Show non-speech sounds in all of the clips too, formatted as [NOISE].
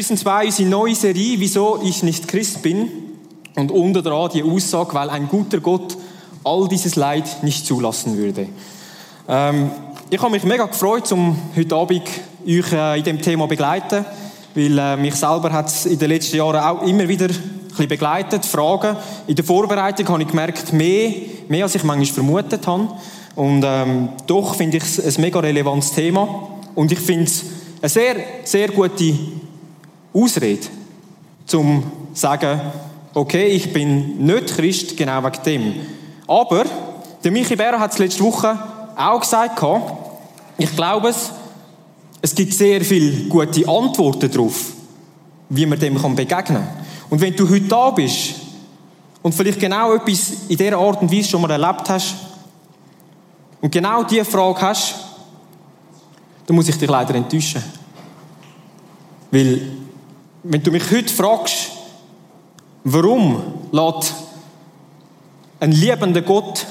Season 2 unsere neue Serie, wieso ich nicht Christ bin. Und unter dran die Aussage, weil ein guter Gott all dieses Leid nicht zulassen würde. Ähm, ich habe mich mega gefreut, um heute Abend euch äh, in dem Thema begleiten, weil äh, mich selber hat es in den letzten Jahren auch immer wieder ein begleitet, Fragen. In der Vorbereitung habe ich gemerkt, mehr, mehr als ich manchmal vermutet habe. Und ähm, doch finde ich es ein mega relevantes Thema. Und ich finde es eine sehr, sehr gute Ausrede, zum zu sagen, okay, ich bin nicht Christ, genau wegen dem. Aber der Michi Bär hat es letzte Woche auch gesagt, ich glaube es, es gibt sehr viele gute Antworten darauf, wie man dem begegnen kann. Und wenn du heute da bist und vielleicht genau etwas in dieser Art und Weise schon mal erlebt hast und genau diese Frage hast, dann muss ich dich leider enttäuschen. Weil, wenn du mich heute fragst, warum lässt ein liebender Gott,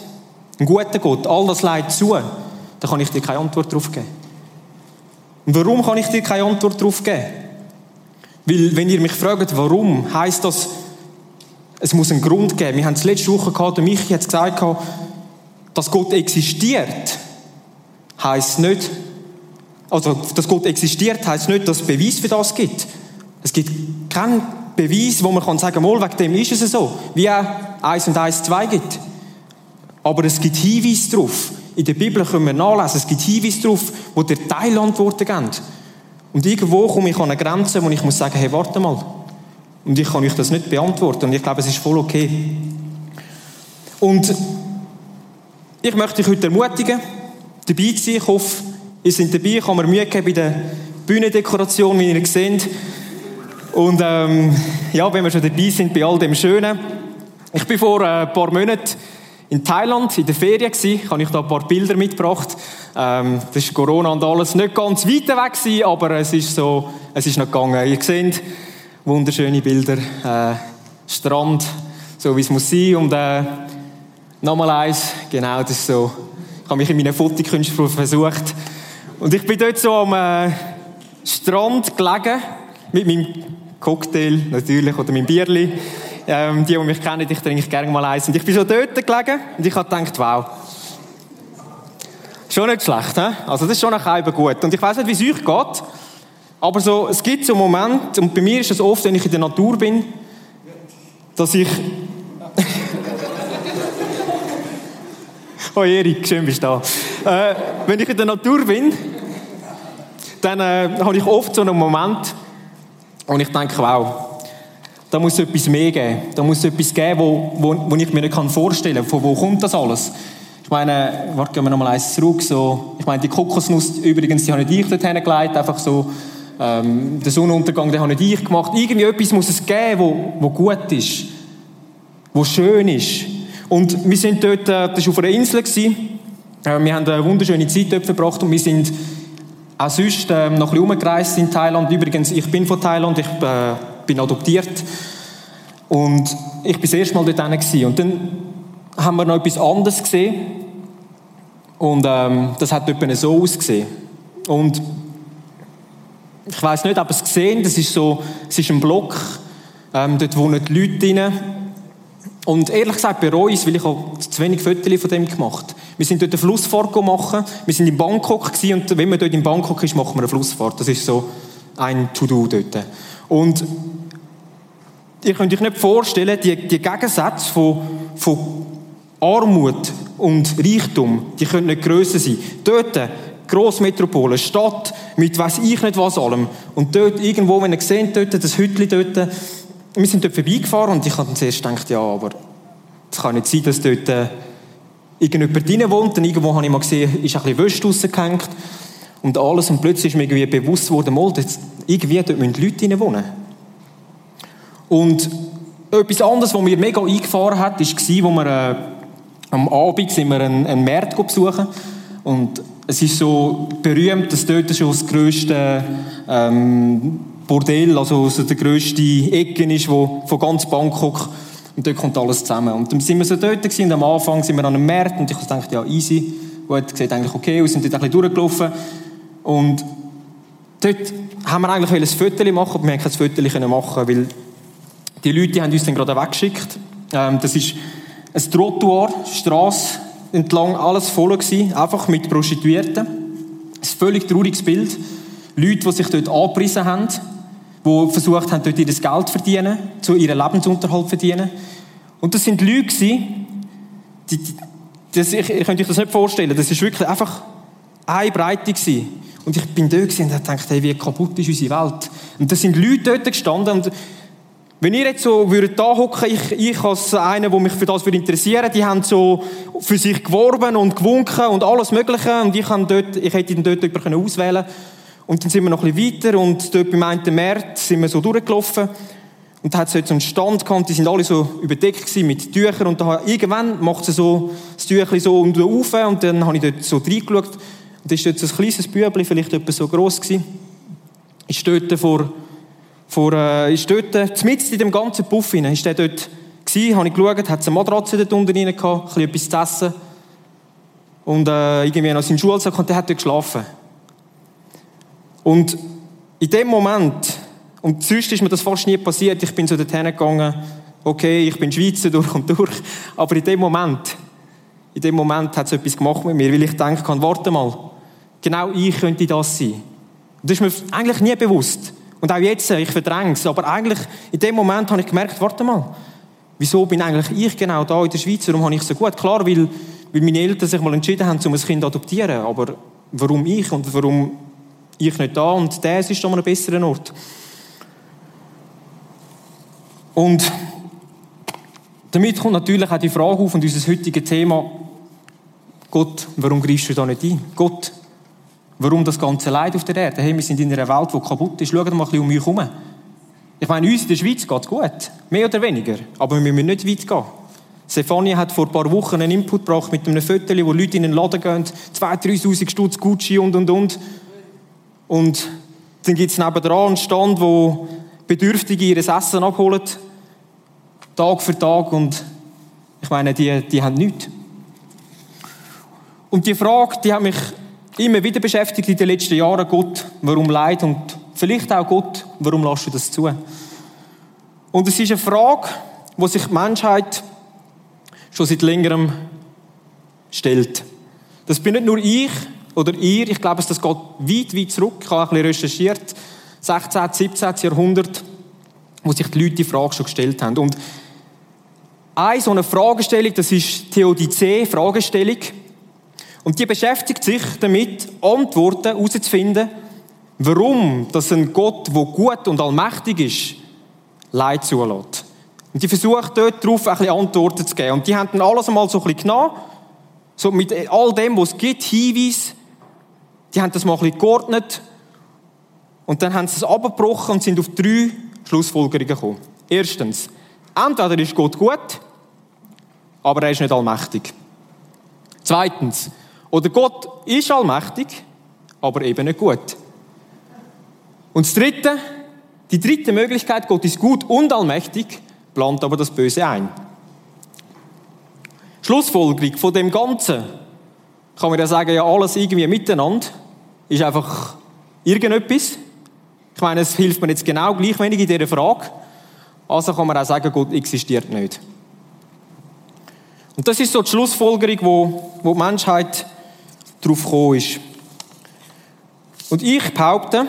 ein guter Gott, all das Leid zu, dann kann ich dir keine Antwort darauf geben. Und warum kann ich dir keine Antwort darauf geben? Weil, wenn ihr mich fragt, warum, heißt das, es muss einen Grund geben. Wir haben es letzte Woche gehabt, der Michi hat gesagt, dass Gott existiert, heißt nicht, also, dass Gott existiert, heißt nicht, dass es Beweis für das gibt. Es gibt keinen Beweis, wo man kann sagen, mal, wegen dem ist es so. Wie auch 1 und 1, 2 gibt. Aber es gibt Hinweise darauf. In der Bibel können wir nachlesen, es gibt Hinweise darauf, wo dir Teilantworten geben. Und irgendwo komme ich an eine Grenze, wo ich muss sagen, hey, warte mal. Und ich kann euch das nicht beantworten. Und ich glaube, es ist voll okay. Und ich möchte dich heute ermutigen, dabei zu sein. Ich hoffe, Ihr seid dabei, ich habe mir Mühe gegeben bei der Bühnendekoration, wie ihr seht. Und ähm, ja, wenn wir schon dabei sind bei all dem Schönen. Ich bin vor äh, ein paar Monaten in Thailand in der Ferien gsi, habe ich da ein paar Bilder mitgebracht. Ähm, das ist Corona und alles nicht ganz weit weg gewesen, aber es ist so, es ist noch gegangen. Ihr seht wunderschöne Bilder, äh, Strand, so wie es muss sein und äh, nochmal eins, genau, das ist so. Ich habe mich in meinen Fotokünsten versucht, und ich bin dort so am äh, Strand gelegen, mit meinem Cocktail natürlich, oder meinem Bierli. Ähm, die, die mich kennen, ich trinke gerne mal eins. Und ich bin so dort gelegen und ich habe gedacht, wow. Schon nicht schlecht, he? Also das ist schon ein gut. Und ich weiß nicht, wie es euch geht, aber so, es gibt so Moment, und bei mir ist es oft, wenn ich in der Natur bin, dass ich... [LAUGHS] oh Erik, schön bist du da. Äh, wenn ich in der Natur bin, dann äh, habe ich oft so einen Moment, und ich denke, wow, da muss es etwas mehr geben. Da muss es etwas geben, wo, wo, wo ich mir nicht vorstellen kann. Von wo kommt das alles? Ich meine, warte, gehen wir nochmal eins zurück. So, ich meine, die Kokosnuss übrigens, die habe nicht ich dort hingelegt, einfach so. Ähm, den Sonnenuntergang, den habe nicht ich gemacht. Irgendwie etwas muss es geben, wo, wo gut ist. Wo schön ist. Und wir sind dort, äh, das war auf einer Insel. Äh, wir haben eine wunderschöne Zeit dort verbracht und wir sind auch sonst ähm, noch ein bisschen umgereist in Thailand. Übrigens, ich bin von Thailand, ich äh, bin adoptiert. Und ich war das erste Mal dort gewesen. Und dann haben wir noch etwas anderes gesehen. Und ähm, das hat etwa so ausgesehen. Und ich weiß nicht, ob ihr es gesehen das ist so, es ist ein Block, ähm, dort wohnen die Leute drin. Und ehrlich gesagt ich es, weil ich habe zu wenig Fotos von dem gemacht. Wir sind dort eine Flussfahrt machen. Wir sind in Bangkok gewesen, und wenn man dort in Bangkok ist, machen wir eine Flussfahrt. Das ist so ein To-Do dort. Und ihr könnt euch nicht vorstellen, die, die Gegensätze von, von Armut und Reichtum, die können nicht grösser sein. Dort, Grossmetropole, Stadt, mit weiss ich nicht was allem. Und dort irgendwo, wenn ihr seht, dort, das Hütchen dort, wir sind dort vorbeigefahren und ich habe zuerst gedacht, ja, aber es kann nicht sein, dass dort irgendjemand drin wohnt. Und irgendwo habe ich mal gesehen, ist ein bisschen Wäsche rausgehängt und alles. Und plötzlich ist mir irgendwie bewusst geworden, mal, irgendwie dort müssen Leute drin wohnen. Und etwas anderes, was mir mega eingefahren hat, war, wo wir äh, am Abend sind wir einen, einen Markt besuchen und es ist so berühmt, dass dort schon das grösste ähm, Bordell, also so der grösste Ecken ist, wo von ganz Bangkok und dort kommt alles zusammen. Und dann sind wir so dort gewesen, am Anfang sind wir an einem Markt und ich dachte, ja, easy. Gut, sieht eigentlich okay aus, sind dort ein bisschen durchgelaufen. Und dort haben wir eigentlich ein Foto machen, aber wir haben kein Foto machen weil die Leute haben uns dann gerade weggeschickt. Ähm, das ist ein Trottoir, Straße entlang, alles voll gewesen, einfach mit Prostituierten. Ein völlig trauriges Bild. Leute, die sich dort angepriesen haben, die versucht haben, dort ihr Geld zu verdienen, zu ihrem Lebensunterhalt zu verdienen. Und das sind Leute gewesen, die, die das, ich, ich könnte euch das nicht vorstellen, das ist wirklich einfach eine Breite gewesen. Und ich bin dort und habe gedacht, hey, wie kaputt ist unsere Welt. Und da sind Leute dort gestanden und wenn ihr jetzt so würdet da hocken, ich, ich als einer, der mich für das interessieren die haben so für sich geworben und gewunken und alles Mögliche und ich, dort, ich hätte dort jemanden auswählen Und dann sind wir noch ein bisschen weiter und dort beim einen März sind wir so durchgelaufen. Und da hat es so einen Stand gehabt, die sind alle so überdeckt mit Tüchern. Und da, irgendwann macht sie so das Tüchlein so um auf und dann habe ich dort so reingeschaut. Und da ist dort so ein kleines Bübli, vielleicht etwa so gross gewesen, ist dort vor vor, äh, ist dort, äh, mitten in dem ganzen Puff hinein, ist der dort gewesen, habe ich geschaut, hat eine Matratze dort unten rein gehabt, ein bisschen etwas zu essen. Und äh, irgendwie noch seinen Schulsack und der hat dort geschlafen. Und in dem Moment, und sonst ist mir das fast nie passiert, ich bin so dorthin gegangen, okay, ich bin Schweizer [LAUGHS] durch und durch, aber in dem Moment, in dem Moment hat es etwas gemacht mit mir, weil ich denke warte mal, genau ich könnte das sein. Und das ist mir eigentlich nie bewusst. Und auch jetzt, ich verdränge es. Aber eigentlich, in dem Moment habe ich gemerkt, warte mal, wieso bin eigentlich ich genau da in der Schweiz? Warum habe ich so gut? Klar, weil, weil meine Eltern sich mal entschieden haben, um ein Kind zu adoptieren. Aber warum ich und warum ich nicht da und das ist an einem besseren Ort? Und damit kommt natürlich auch die Frage auf und unser heutiges Thema, Gott, warum greifst du da nicht ein? Gott, Warum das ganze Leid auf der Erde? Hey, wir sind in einer Welt, die kaputt ist. Schaut mal ein bisschen um mich herum. Ich meine, uns in der Schweiz geht es gut. Mehr oder weniger. Aber wir müssen nicht weit gehen. Stefania hat vor ein paar Wochen einen Input gebracht mit einem Foto, wo Leute in den Laden gehen, 2'000, 3'000 Stutz Gucci und, und, und. Und dann gibt es nebenan einen Stand, wo Bedürftige ihr Essen abholen. Tag für Tag. Und ich meine, die, die haben nichts. Und die Frage, die hat mich immer wieder beschäftigt in den letzten Jahren, Gott, warum Leid und vielleicht auch Gott, warum lässt du das zu? Und es ist eine Frage, die sich die Menschheit schon seit längerem stellt. Das bin nicht nur ich oder ihr, ich glaube, das geht weit, weit zurück. Ich habe ein bisschen recherchiert, 16., 17. Jahrhundert, wo sich die Leute die Frage schon gestellt haben. Und eine so eine Fragestellung, das ist die Theodizee-Fragestellung. Und die beschäftigt sich damit, Antworten herauszufinden, warum dass ein Gott, der gut und allmächtig ist, Leid zulässt. Und die versucht dort darauf ein bisschen Antworten zu geben. Und die haben dann alles einmal so ein bisschen genommen, so mit all dem, was es gibt, Hinweis. Die haben das mal ein bisschen geordnet. Und dann haben sie es abgebrochen und sind auf drei Schlussfolgerungen gekommen. Erstens, entweder ist Gott gut, aber er ist nicht allmächtig. Zweitens, oder Gott ist allmächtig, aber eben nicht gut. Und das Dritte, die dritte Möglichkeit, Gott ist gut und allmächtig, plant aber das Böse ein. Schlussfolgerung von dem Ganzen kann man ja sagen, ja alles irgendwie miteinander ist einfach irgendetwas. Ich meine, es hilft mir jetzt genau gleich wenig in dieser Frage. Also kann man auch sagen, Gott existiert nicht. Und das ist so die Schlussfolgerung, wo, wo die Menschheit darauf gekommen ist. Und ich behaupte,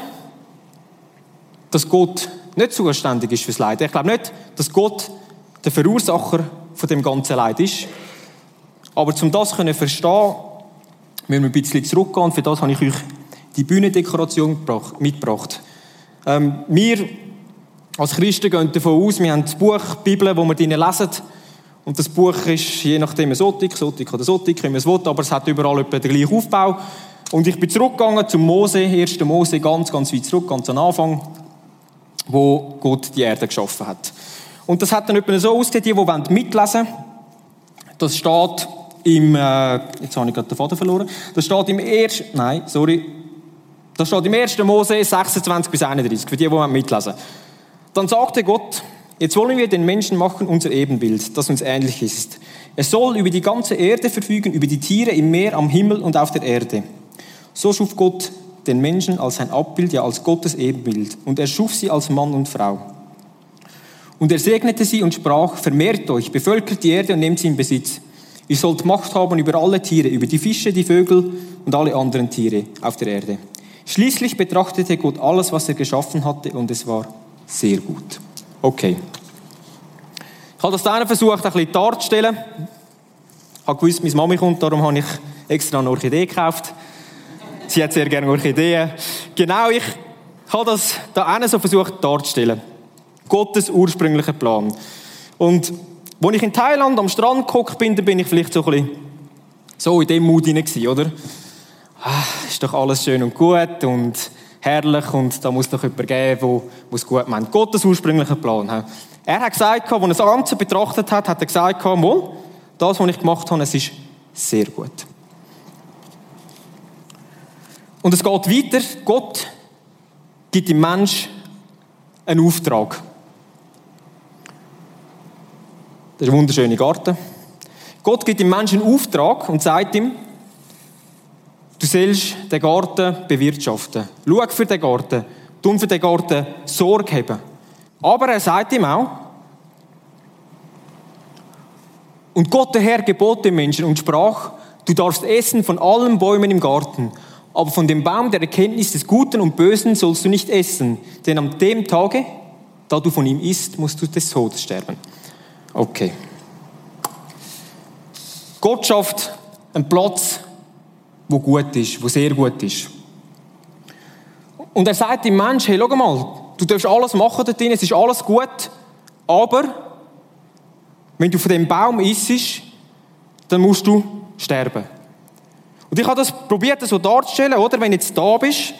dass Gott nicht zuständig ist fürs Leid. Ich glaube nicht, dass Gott der Verursacher von dem ganzen Leid ist. Aber um das zu verstehen, müssen wir ein bisschen zurückgehen. Und für das habe ich euch die Bühnendekoration mitgebracht. Ähm, wir als Christen gehen davon aus, wir haben das Buch, die Bibel, wo wir drinnen lesen. Und das Buch ist je nachdem Sotik, Sotik oder Sotik, wie man es will, aber es hat überall etwa den gleichen Aufbau. Und ich bin zurückgegangen zum Mose, 1. Mose, ganz, ganz weit zurück, ganz am Anfang, wo Gott die Erde geschaffen hat. Und das hat dann etwa so ausgesehen, die, die mitlesen wollen. Das steht im, äh, jetzt habe ich gerade den Faden verloren. Das steht im 1. nein, sorry. Das steht im 1. Mose 26 bis 31, für die, die mitlesen. Dann sagte Gott, Jetzt wollen wir den Menschen machen, unser Ebenbild, das uns ähnlich ist. Er soll über die ganze Erde verfügen, über die Tiere im Meer, am Himmel und auf der Erde. So schuf Gott den Menschen als sein Abbild, ja als Gottes Ebenbild. Und er schuf sie als Mann und Frau. Und er segnete sie und sprach, vermehrt euch, bevölkert die Erde und nehmt sie in Besitz. Ihr sollt Macht haben über alle Tiere, über die Fische, die Vögel und alle anderen Tiere auf der Erde. Schließlich betrachtete Gott alles, was er geschaffen hatte, und es war sehr gut. Okay. Ich habe das dann versucht, ein bisschen darzustellen. Ich habe gewusst, meine Mami kommt, darum habe ich extra eine Orchidee gekauft. Sie hat sehr gerne Orchideen. Genau, ich habe das da so versucht darzustellen. Gottes ursprünglicher Plan. Und als ich in Thailand am Strand geguckt bin, da bin ich vielleicht so ein bisschen so in dem Mut hinein, oder? Ah, ist doch alles schön und gut und herrlich und da muss doch jemand geben, der es gut meint. Gottes ursprünglicher Plan. Er hat gesagt, als er das Ganze betrachtet hat, hat er gesagt, wohl, das, was ich gemacht habe, es ist sehr gut. Und es geht weiter. Gott gibt dem Mensch einen Auftrag. Das ist ein wunderschöner Garten. Gott gibt dem Menschen einen Auftrag und sagt ihm, du sollst den Garten bewirtschaften. Schau für den Garten. Tu für den Garten Sorge haben. Aber er sagt ihm auch, und Gott der Herr gebot dem Menschen und sprach, du darfst essen von allen Bäumen im Garten, aber von dem Baum der Erkenntnis des Guten und Bösen sollst du nicht essen, denn an dem Tage, da du von ihm isst, musst du des Todes sterben. Okay. Gott schafft einen Platz, wo gut ist, wo sehr gut ist. Und er sagt dem Menschen, hey, schau mal, du darfst alles machen da drin, es ist alles gut, aber wenn du von dem Baum isst, dann musst du sterben. Und ich habe das probiert, so darzustellen, oder? Wenn du jetzt da bist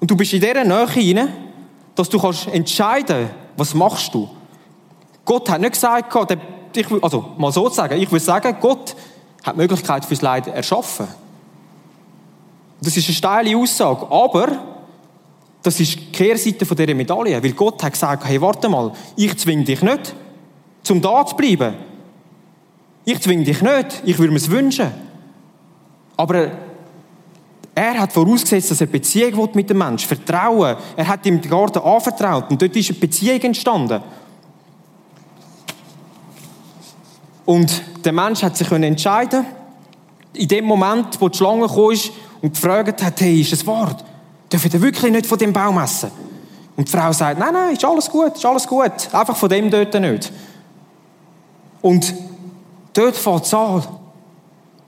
und du bist in dieser Nähe hinein, dass du kannst entscheiden, was machst du. Gott hat nicht gesagt, also mal so sagen, ich würde sagen, Gott hat die Möglichkeit fürs Leid erschaffen. Das ist eine steile Aussage, aber das ist die Kehrseite von dieser Medaille, weil Gott hat gesagt, hey, warte mal, ich zwinge dich nicht, zum da zu bleiben. Ich zwinge dich nicht, ich würde mir es wünschen. Aber er hat vorausgesetzt, dass er Beziehung mit dem Menschen, Vertrauen. Er hat ihm den Garten anvertraut und dort ist eine Beziehung entstanden. Und der Mensch hat sich entscheiden in dem Moment, wo die Schlange kam und gefragt hat, hey, ist es wahr? Dürfen ihr wirklich nicht von dem Baum essen? Und die Frau sagt, nein, nein, ist alles gut, ist alles gut. Einfach von dem dort nicht. Und dort fängt es an.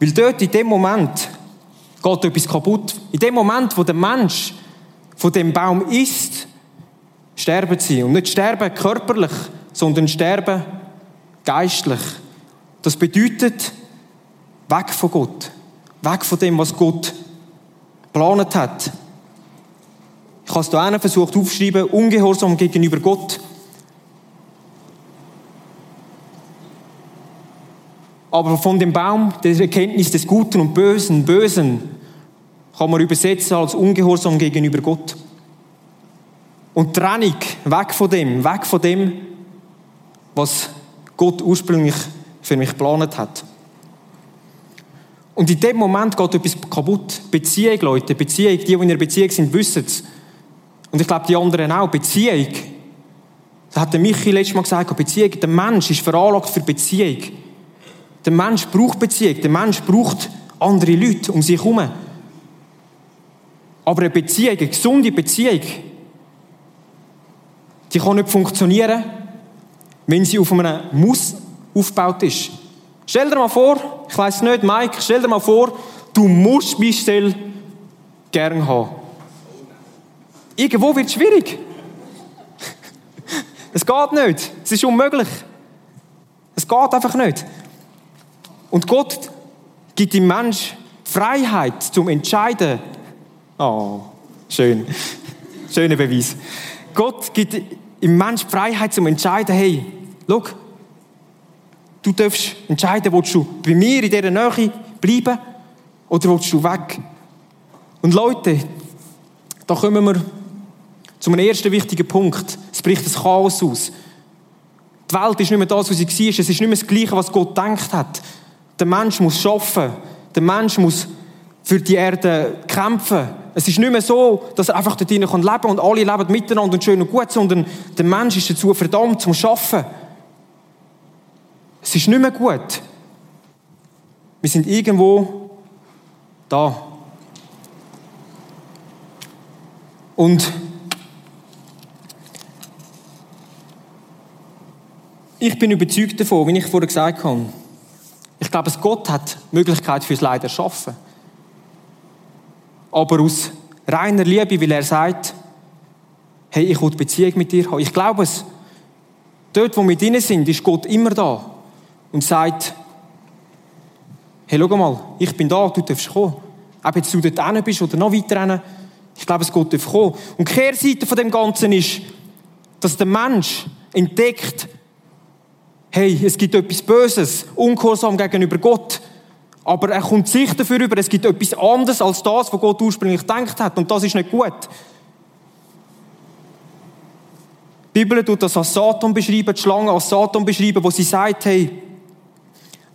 Weil dort in dem Moment geht etwas kaputt. In dem Moment, wo der Mensch von dem Baum isst, sterben sie. Und nicht sterben körperlich, sondern sterben geistlich. Das bedeutet, weg von Gott. Weg von dem, was Gott geplant hat. Ich habe es hier versucht aufzuschreiben, ungehorsam gegenüber Gott. Aber von dem Baum der Erkenntnis des Guten und Bösen, Bösen, kann man übersetzen als ungehorsam gegenüber Gott. Und Trennung, weg von dem, weg von dem, was Gott ursprünglich für mich geplant hat. Und in dem Moment geht etwas kaputt. Beziehung, Leute, Beziehung. Die, die in der Beziehung sind, wissen es. Und ich glaube, die anderen auch. Beziehung. Da hat der Michi letztes Mal gesagt, Beziehung, der Mensch ist veranlagt für Beziehung. Der Mensch braucht Beziehung. Der Mensch braucht andere Leute um sich herum. Aber eine Beziehung, eine gesunde Beziehung, die kann nicht funktionieren, wenn sie auf einem Muss aufgebaut ist. Stell dir mal vor, ich weiß nicht, Mike, stell dir mal vor, du musst Michelle gern haben. Irgendwo wird es schwierig. [LAUGHS] es geht nicht. Es ist unmöglich. Es geht einfach nicht. Und Gott gibt dem Mensch Freiheit zum Entscheiden. Oh, schön. Schöner Beweis. Gott gibt im Mensch Freiheit zum Entscheiden, hey, schau, Du darfst entscheiden, willst du bei mir in dieser Nähe bleiben oder willst du weg? Und Leute, da kommen wir zu einem ersten wichtigen Punkt. Es bricht das Chaos aus. Die Welt ist nicht mehr das, was sie war. Es ist nicht mehr das Gleiche, was Gott gedacht hat. Der Mensch muss schaffen. Der Mensch muss für die Erde kämpfen. Es ist nicht mehr so, dass er einfach dort leben kann und alle leben miteinander und schön und gut, sondern der Mensch ist dazu verdammt zum Schaffen. Es ist nicht mehr gut. Wir sind irgendwo da. Und ich bin überzeugt davon, wie ich vorher gesagt habe, ich glaube, Gott hat die Möglichkeit fürs Leid erschaffen. Aber aus reiner Liebe, weil er sagt, hey, ich will Beziehung mit dir haben. Ich glaube es. Dort, wo wir drin sind, ist Gott immer da und sagt, hey, schau mal, ich bin da, du darfst kommen. Ob jetzt du dort hin bist oder noch weiter hin, ich glaube, es Gott darf kommen. Und die Kehrseite von dem Ganzen ist, dass der Mensch entdeckt, hey, es gibt etwas Böses, Ungehorsam gegenüber Gott. Aber er kommt sich dafür über, es gibt etwas anderes als das, was Gott ursprünglich gedacht hat. Und das ist nicht gut. Die Bibel tut das als Satan beschreiben, die Schlange als Satan beschreiben, wo sie sagt, hey,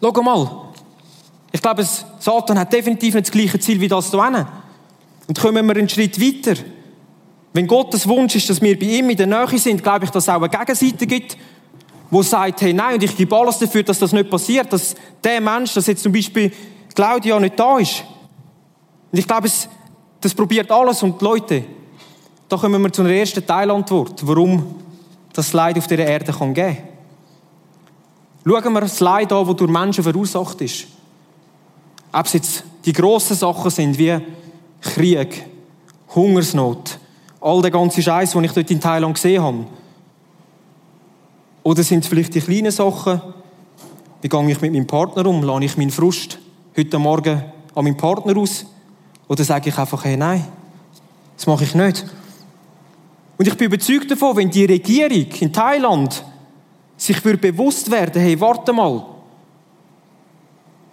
schau mal, ich glaube, Satan hat definitiv nicht das gleiche Ziel wie das hier. Und kommen wir einen Schritt weiter. Wenn Gottes Wunsch ist, dass wir bei ihm in der Nähe sind, glaube ich, dass es auch eine Gegenseite gibt, wo sagt, hey, nein, und ich gebe alles dafür, dass das nicht passiert, dass der Mensch, dass jetzt zum Beispiel Claudia nicht da ist. Und ich glaube, es, das probiert alles. Und Leute, da kommen wir zu einer ersten Teilantwort, warum das Leid auf dieser Erde kann geben kann. Schauen wir das Leid an, das durch Menschen verursacht ist. Ob es jetzt die grossen Sachen sind, wie Krieg, Hungersnot, all der ganze Scheiß, den ich dort in Thailand gesehen habe oder sind es vielleicht die kleinen Sachen? Wie gehe ich mit meinem Partner um? Lade ich meinen Frust heute Morgen an meinen Partner aus? Oder sage ich einfach, hey, nein, das mache ich nicht. Und ich bin überzeugt davon, wenn die Regierung in Thailand sich bewusst werden, hey, warte mal,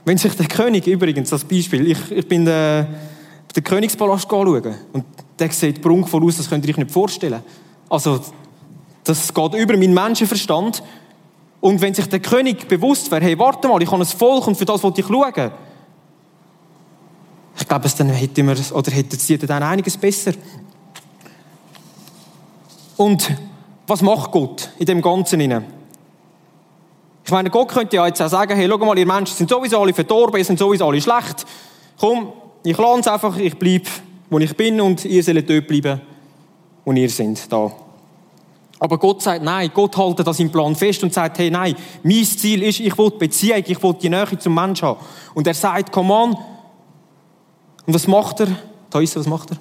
wenn sich der König, übrigens als Beispiel, ich, ich bin den, den Königspalast schauen und der sieht prunkvoll aus, das könnt ihr euch nicht vorstellen. Also, das geht über meinen Menschenverstand. Und wenn sich der König bewusst wäre, hey, warte mal, ich habe ein Volk und für das wollte ich schauen. Ich glaube, dann hätten wir, oder hätten sie dann einiges besser. Und was macht Gott in dem Ganzen Ich meine, Gott könnte ja jetzt auch sagen, hey, schau mal, ihr Menschen sind sowieso alle verdorben, ihr sind sowieso alle schlecht. Komm, ich lerne es einfach, ich bleibe, wo ich bin und ihr sollt dort bleiben, wo ihr seid, da. Aber Gott sagt nein, Gott hält das im Plan fest und sagt, hey, nein, mein Ziel ist, ich will Beziehung, ich will die Nähe zum Menschen haben. Und er sagt, come on. Und was macht er? Da ist er, was macht er?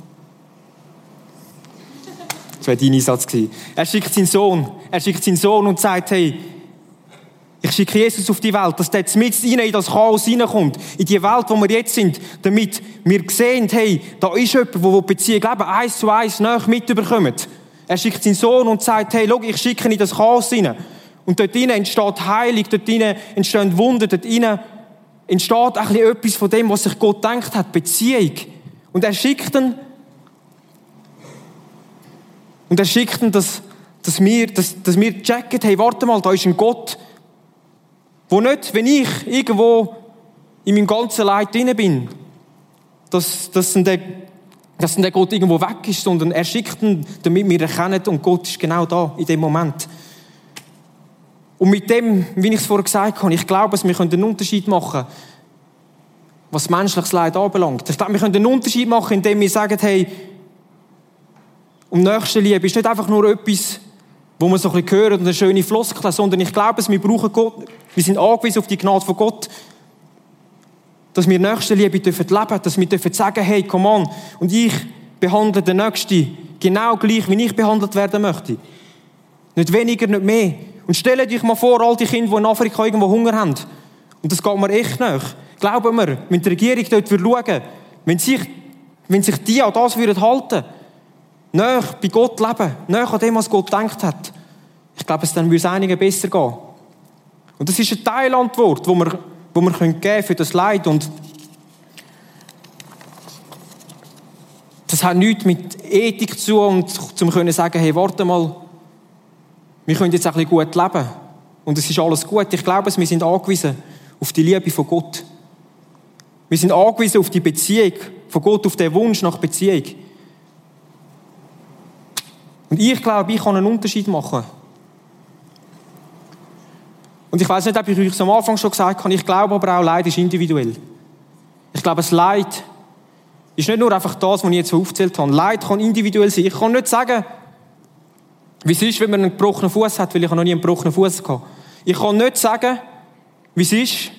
Das wäre dein Einsatz. Er schickt seinen Sohn. Er schickt seinen Sohn und sagt, hey, ich schicke Jesus auf die Welt, dass der mit in das Chaos reinkommt. In die Welt, wo wir jetzt sind, damit wir sehen, hey, da ist jemand, der Beziehung leben, eins zu eins, näher mitbekommt. Er schickt seinen Sohn und sagt, hey, schau, ich schicke ihn in das Chaos rein. Und dort drinnen entsteht Heilig, dort drinnen entstehen Wunder, dort drinnen entsteht ein bisschen etwas von dem, was sich Gott denkt hat, Beziehung. Und er schickt ihn, und er schickt ihn, dass, dass, wir, dass, dass wir checken, hey, warte mal, da ist ein Gott, wo nicht, wenn ich irgendwo in meinem ganzen Leid drin bin, dass, dass der dass der Gott irgendwo weg ist, sondern er schickt ihn, damit wir erkennen, und Gott ist genau da, in dem Moment. Und mit dem, wie ich es vorher gesagt habe, ich glaube, wir können einen Unterschied machen, was menschliches Leid anbelangt. Ich glaube, wir können einen Unterschied machen, indem wir sagen, hey, um Nächstenliebe ist nicht einfach nur etwas, wo man so ein bisschen hören und eine schöne Floskel, sondern ich glaube, wir brauchen Gott, wir sind angewiesen auf die Gnade von Gott, dass wir Nächstenliebe dürfen leben, dass wir dürfen sagen, hey, come on, und ich behandle den Nächsten genau gleich, wie ich behandelt werden möchte. Nicht weniger, nicht mehr. Und stellt euch mal vor, all die Kinder, die in Afrika irgendwo Hunger haben. Und das geht mir echt nach. Glauben wir, wenn die Regierung dort schauen wenn sich, wenn sich die an das würden halten, näher bei Gott leben, näher an dem, was Gott denkt hat, ich glaube, es dann würde es einigen besser gehen. Und das ist eine Teilantwort, wo wir wo wir können für das Leid. Und das hat nichts mit Ethik zu und zum können sagen, hey, warte mal, wir können jetzt ein bisschen gut leben. Und es ist alles gut. Ich glaube, wir sind angewiesen auf die Liebe von Gott. Wir sind angewiesen auf die Beziehung, von Gott auf den Wunsch nach Beziehung. Und ich glaube, ich kann einen Unterschied machen. Und ich weiß nicht, ob ich euch am Anfang schon gesagt habe, ich glaube aber auch, Leid ist individuell. Ich glaube, das Leid ist nicht nur einfach das, was ich jetzt aufgezählt habe. Leid kann individuell sein. Ich kann nicht sagen, wie es ist, wenn man einen gebrochenen Fuß hat, weil ich noch nie einen gebrochenen Fuß hatte. Ich kann nicht sagen, wie es ist,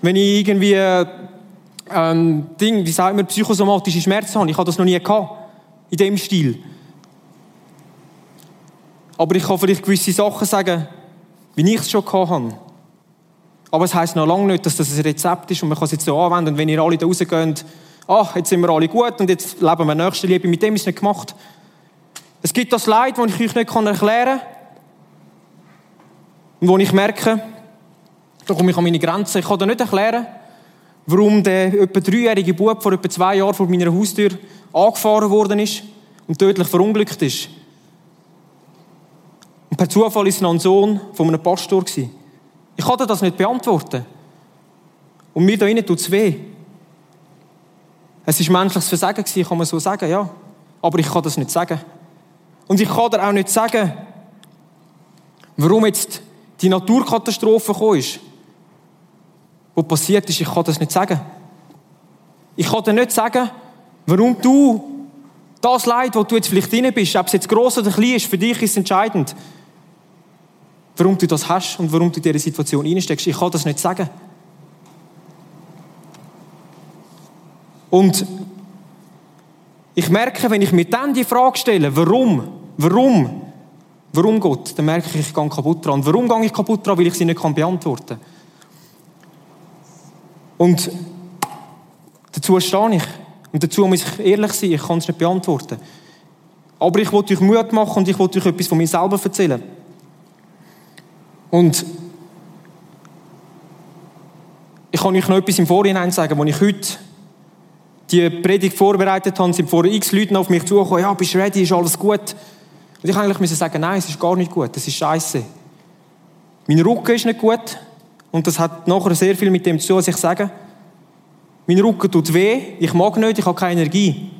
wenn ich irgendwie ähm, Ding, wie sagt man, psychosomatische Schmerzen habe. Ich habe das noch nie gehabt. In dem Stil. Aber ich kann vielleicht gewisse Sachen sagen, wie ich es schon habe. Aber es heisst noch lange nicht, dass das ein Rezept ist und man kann es jetzt so anwenden. Und wenn ihr alle da rausgeht, ach, jetzt sind wir alle gut und jetzt leben wir nächste Liebe, mit dem ist es nicht gemacht. Es gibt das Leid, das ich euch nicht erklären kann. Und wo ich merke, da komme ich an meine Grenzen. Ich kann dir nicht erklären, warum der etwa dreijährige Bub vor etwa zwei Jahren vor meiner Haustür angefahren worden ist und tödlich verunglückt ist. Und per Zufall ist es noch ein Sohn von einem Pastor. Ich konnte das nicht beantworten. Und mir da innen tut es weh. Es war menschliches Versagen, kann man so sagen, ja. Aber ich kann das nicht sagen. Und ich kann dir auch nicht sagen, warum jetzt die Naturkatastrophe gekommen ist. Was passiert ist, ich kann das nicht sagen. Ich kann dir nicht sagen, warum du das Leid, wo du jetzt vielleicht drin bist, ob es jetzt gross oder klein ist, für dich ist es entscheidend. Warum du das hast und warum du in diese Situation reinsteckst. Ich kann das nicht sagen. Und ich merke, wenn ich mir dann die Frage stelle, warum, warum, warum Gott, dann merke ich, ich gehe kaputt dran. Warum gehe ich kaputt dran? Weil ich sie nicht beantworten kann. Und dazu stehe ich. Und dazu muss ich ehrlich sein, ich kann es nicht beantworten. Aber ich wollte euch Mut machen und ich wollte euch etwas von mir selber erzählen. Und ich kann euch noch etwas im Vorhinein sagen, als ich heute die Predigt vorbereitet habe, sind vor x Leuten auf mich zugekommen, ja, bist du ready, ist alles gut? Und ich eigentlich müssen sagen, nein, es ist gar nicht gut, es ist scheiße. Mein Rücken ist nicht gut und das hat nachher sehr viel mit dem zu tun, was ich sage. Mein Rücken tut weh, ich mag nicht, ich habe keine Energie.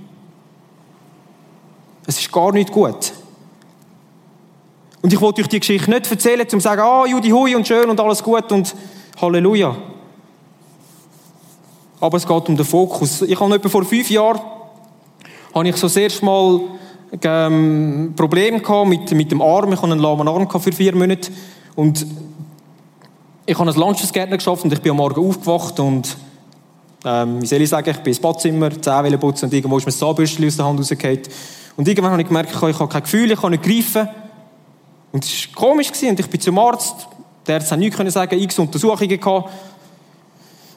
Es ist gar nicht gut. Und ich wollte euch die Geschichte nicht erzählen, um zu sagen, ah, Judi hui und schön und alles gut und Halleluja. Aber es geht um den Fokus. Ich habe etwa vor fünf Jahren, habe ich so das erste Mal ähm, Probleme gehabt mit, mit dem Arm. Ich hatte einen lahmen Arm für vier Monate. Und ich habe als Landschaftsgärtner geschafft und ich bin am Morgen aufgewacht und ähm, wie soll ich sagen, ich bin ins Badzimmer, Zähne putzen und irgendwo ist mir das Zahnbürstchen aus der Hand rausgefallen. Und irgendwann habe ich gemerkt, ich habe kein Gefühl, ich kann nicht greifen. Und es war komisch. Und ich bin zum Arzt. Der Arzt hat nichts sagen, x Untersuchungen gehabt.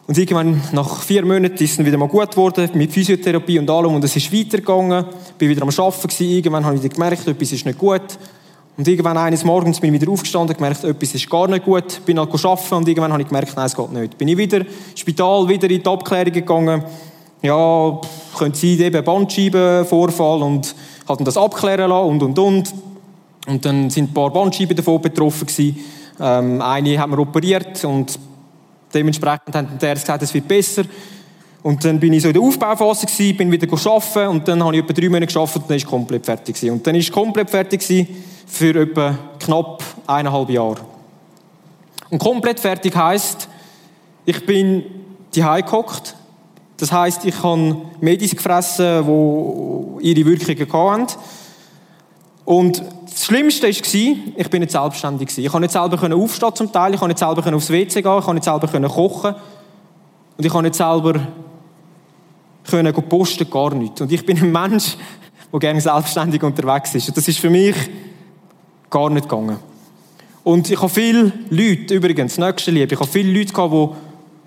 Und irgendwann, nach vier Monaten, ist es wieder mal gut geworden, mit Physiotherapie und allem. Und es ist weitergegangen. Ich war wieder am Arbeiten. Irgendwann habe ich gemerkt, etwas ist nicht gut. Und irgendwann eines Morgens bin ich wieder aufgestanden, gemerkt, etwas ist gar nicht gut. Bin halt arbeiten und irgendwann habe ich gemerkt, nein, es geht nicht. Bin ich wieder ins Spital, wieder in die Abklärung gegangen. Ja, könnte sein, eben Bandscheibenvorfall und hat das abklären lassen und, und, und. Und dann sind ein paar Bandscheiben davon betroffen gewesen. Ähm, eine haben wir operiert und dementsprechend hat der gesagt, es wird besser. Und dann bin ich so in der Aufbauphase gewesen, bin wieder arbeiten und dann habe ich etwa drei Monate geschafft und dann ist komplett fertig gewesen. Und dann ist komplett fertig gewesen für etwa knapp eineinhalb Jahre. Und komplett fertig heißt, ich bin die gehockt. Das heißt, ich habe Medis gefressen, die ihre Wirkungen hatten. Und das Schlimmste war, ich bin nicht selbstständig. Ich konnte nicht selber aufstehen zum Teil, ich konnte nicht selber aufs WC gehen, ich konnte nicht selber kochen. Und ich konnte nicht selber posten, gar nicht. Und ich bin ein Mensch, der gerne selbstständig unterwegs ist. Und das ist für mich gar nicht gegangen. Und ich habe viele Leute, übrigens, nächste Liebe, ich habe viele Leute gehabt, die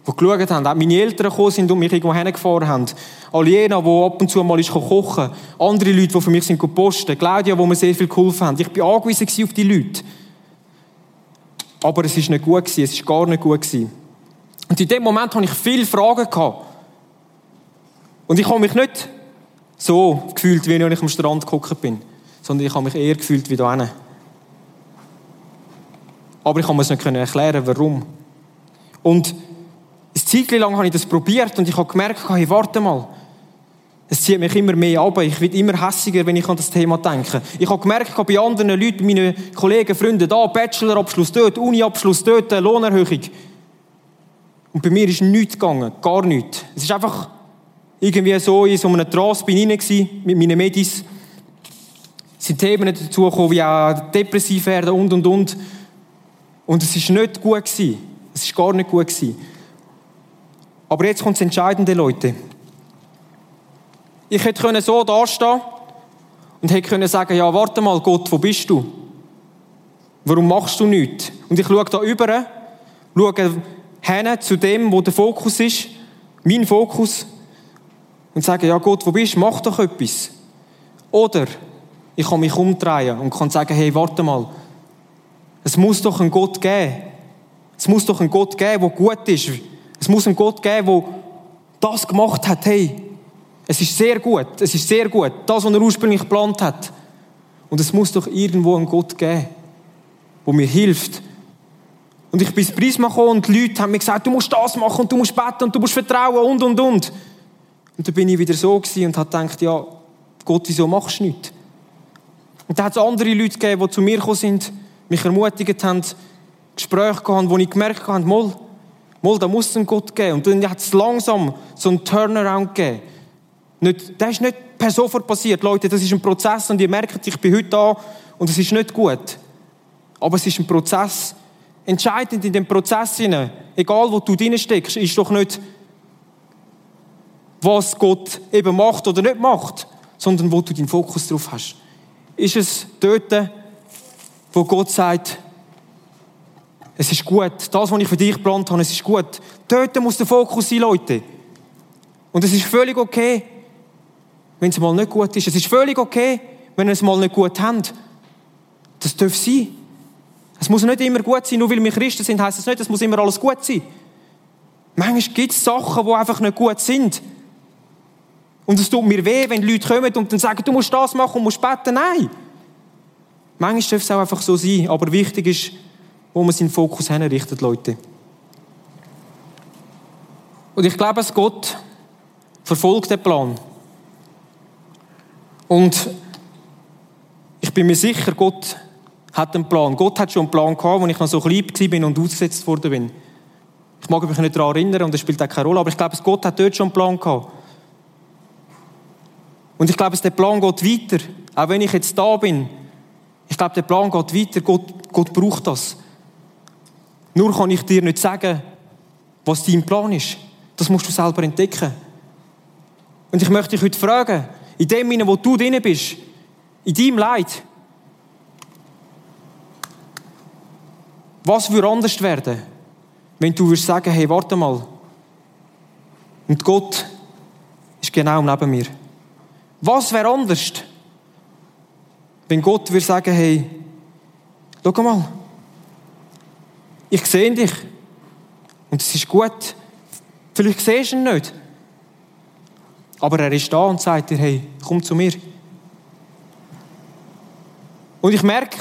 die geschaut haben. Auch meine Eltern gekommen sind und mich irgendwo hingefahren haben. Aliena, die ab und zu mal ist kochen Andere Leute, die für mich sind posten. Claudia, die mir sehr viel geholfen haben. Ich bin angewiesen auf die Leute. Aber es ist nicht gut gewesen. Es ist gar nicht gut gewesen. Und in dem Moment hatte ich viele Fragen gehabt. Und ich habe mich nicht so gefühlt, wie ich am Strand geguckt bin, sondern ich habe mich eher gefühlt wie da hinten. Aber ich mir es nicht erklären, warum. Und Zeit lang habe ich das probiert und ich habe gemerkt, hey, warte mal, Es zieht mich immer mehr ab. Ich werde immer hässiger, wenn ich an das Thema denke. Ich habe gemerkt, bei anderen Leuten, meinen Kollegen, Freunden, da, Bachelorabschluss dort, Uniabschluss dort, Lohnerhöhung. Und bei mir ist nichts gegangen. Gar nichts. Es ist einfach irgendwie so in so einem Trance bin ich mit meinen Medis. Es sind Themen dazu gekommen, wie auch depressiv werden und, und, und. Und es ist nicht gut gewesen. Es ist gar nicht gut gewesen. Aber jetzt kommt das Entscheidende, Leute. Ich hätte so dastehen und hätte können sagen, ja, warte mal, Gott, wo bist du? Warum machst du nichts? Und ich schaue da über, schaue hin zu dem, wo der Fokus ist, mein Fokus, und sage, ja Gott, wo bist du? Mach doch etwas. Oder ich kann mich umdrehen und kann sagen, hey, warte mal, es muss doch einen Gott geben. Es muss doch einen Gott geben, der gut ist. Es muss einen Gott geben, der das gemacht hat, hey, es ist sehr gut, es ist sehr gut, das, was er ursprünglich geplant hat. Und es muss doch irgendwo einen Gott geben, der mir hilft. Und ich bin ins Prisma gekommen und die Leute haben mir gesagt, du musst das machen und du musst beten und du musst vertrauen und, und, und. Und dann bin ich wieder so und habe gedacht, ja, Gott, wieso machst du nichts? Und dann hat es andere Leute gegeben, die zu mir gekommen sind, mich ermutigt haben, Gespräche gehabt, wo ich gemerkt habe, mal, mal, da muss es Gott geben. Und dann hat es langsam so einen Turnaround gegeben. Nicht, das ist nicht per sofort passiert, Leute. Das ist ein Prozess und ihr merkt, ich bin heute da und es ist nicht gut. Aber es ist ein Prozess. Entscheidend in dem Prozess, egal wo du drin steckst, ist doch nicht, was Gott eben macht oder nicht macht, sondern wo du deinen Fokus drauf hast. Ist es dort, wo Gott sagt, es ist gut, das, was ich für dich geplant habe, es ist gut. Dort muss der Fokus sein, Leute. Und es ist völlig okay, wenn es mal nicht gut ist. Es ist völlig okay, wenn ihr es mal nicht gut habt. Das darf sein. Es muss nicht immer gut sein, nur weil wir Christen sind, heißt das nicht, es muss immer alles gut sein. Manchmal gibt es Sachen, die einfach nicht gut sind. Und es tut mir weh, wenn Leute kommen und dann sagen, du musst das machen und musst beten. Nein. Manchmal darf es auch einfach so sein, aber wichtig ist, wo man seinen Fokus hinrichtet, Leute. Und ich glaube, dass Gott verfolgt den Plan. Und ich bin mir sicher, Gott hat einen Plan. Gott hat schon einen Plan gehabt, als ich noch so klein war und ausgesetzt worden bin. Ich mag mich nicht daran erinnern und das spielt auch keine Rolle, aber ich glaube, Gott hat dort schon einen Plan gehabt. Und ich glaube, der Plan geht weiter. Auch wenn ich jetzt da bin. Ich glaube, der Plan geht weiter. Gott, Gott braucht das. Nur kann ich dir nicht sagen, was dein Plan ist. Das musst du selber entdecken. Und ich möchte dich heute fragen, in dem, wo du drin bist, in deinem Leid, was würde anders werden, wenn du würdest sagen, hey, warte mal, und Gott ist genau neben mir. Was wäre anders, wenn Gott würde sagen, hey, schau mal, ich sehe dich und es ist gut. Vielleicht siehst du ihn nicht. Aber er ist da und sagt dir, hey, komm zu mir. Und ich merke,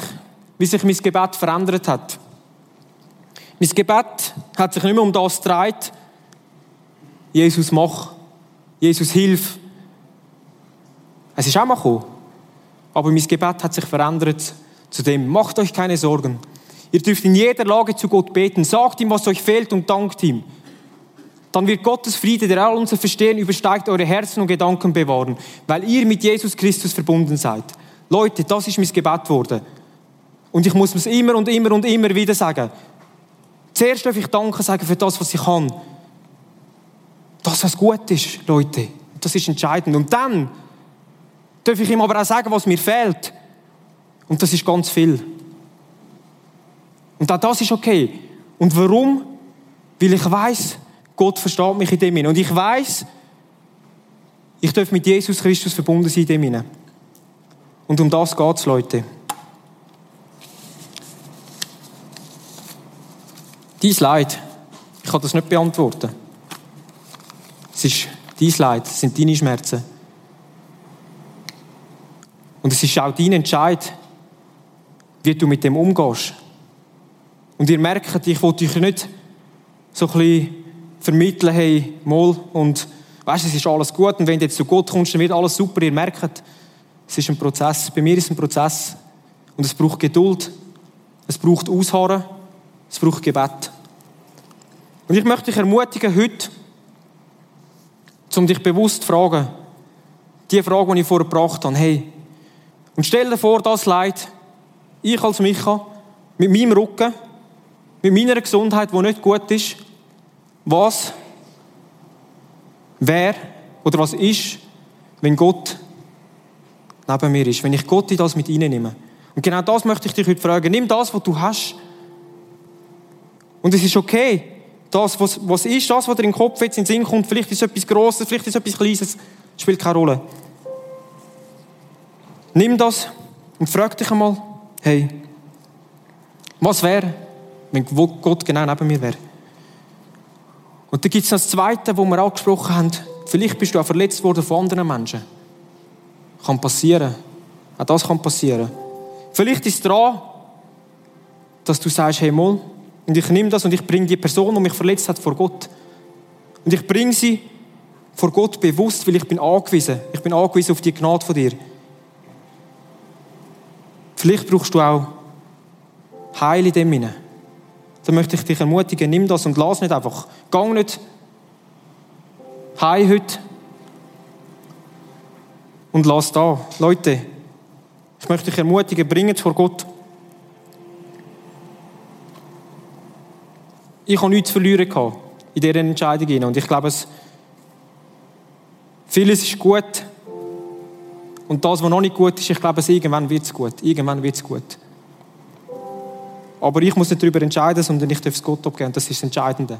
wie sich mein Gebet verändert hat. Mein Gebet hat sich nicht mehr um das gedreht, Jesus mach, Jesus hilf. Es ist auch mal gekommen. Aber mein Gebet hat sich verändert zu dem, macht euch keine Sorgen. Ihr dürft in jeder Lage zu Gott beten, sagt ihm, was euch fehlt und dankt ihm dann wird Gottes Friede, der all unser Verstehen übersteigt, eure Herzen und Gedanken bewahren, weil ihr mit Jesus Christus verbunden seid. Leute, das ist mein Gebet worden. Und ich muss es immer und immer und immer wieder sagen. Zuerst darf ich Danke sagen für das, was ich kann. Das, was gut ist, Leute. Das ist entscheidend. Und dann darf ich ihm aber auch sagen, was mir fehlt. Und das ist ganz viel. Und auch das ist okay. Und warum? Weil ich weiß, Gott versteht mich in dem Und ich weiß, ich darf mit Jesus Christus verbunden sein in dem Und um das geht es, Leute. Dein Leid, ich kann das nicht beantworten. Es ist dein Leid, es sind deine Schmerzen. Und es ist auch dein Entscheid, wie du mit dem umgehst. Und ihr merkt, ich wollte euch nicht so ein bisschen vermitteln, hey, mal, und weißt es ist alles gut und wenn du jetzt zu Gott kommst, dann wird alles super. Ihr merkt, es ist ein Prozess. Bei mir ist es ein Prozess und es braucht Geduld, es braucht Ausharren, es braucht Gebet. Und ich möchte dich ermutigen, heute, um dich bewusst zu fragen, die Frage, die ich vorher gebracht habe, hey, und stell dir vor, das Leid, ich als Micha, mit meinem Rücken, mit meiner Gesundheit, die nicht gut ist, was wer oder was ist, wenn Gott neben mir ist, wenn ich Gott in das mit nehme. Und genau das möchte ich dich heute fragen. Nimm das, was du hast. Und es ist okay. Das, was, was ist, das, was dir in den Kopf jetzt in den Sinn kommt, vielleicht ist es etwas Grosses, vielleicht ist es etwas Kleines, spielt keine Rolle. Nimm das und frag dich einmal, hey, was wäre, wenn Gott genau neben mir wäre? Und dann gibt es noch das Zweite, wo wir angesprochen haben. Vielleicht bist du auch verletzt worden von anderen Menschen. Kann passieren. Auch das kann passieren. Vielleicht ist es dran, dass du sagst, hey, mal, und ich nehme das und ich bringe die Person, die mich verletzt hat, vor Gott. Und ich bringe sie vor Gott bewusst, weil ich bin angewiesen. Ich bin angewiesen auf die Gnade von dir. Vielleicht brauchst du auch Heil in dem hinein dann möchte ich dich ermutigen, nimm das und lass nicht einfach. Gang nicht heim heute und lass da. Leute, ich möchte dich ermutigen, bring es vor Gott. Ich habe nichts verlieren gehabt in dieser Entscheidung und ich glaube, es, vieles ist gut und das, was noch nicht gut ist, ich glaube, es irgendwann wird es gut. Irgendwann wird es gut. Aber ich muss nicht darüber entscheiden, sondern ich darf es Gott abgeben. Das ist das Entscheidende.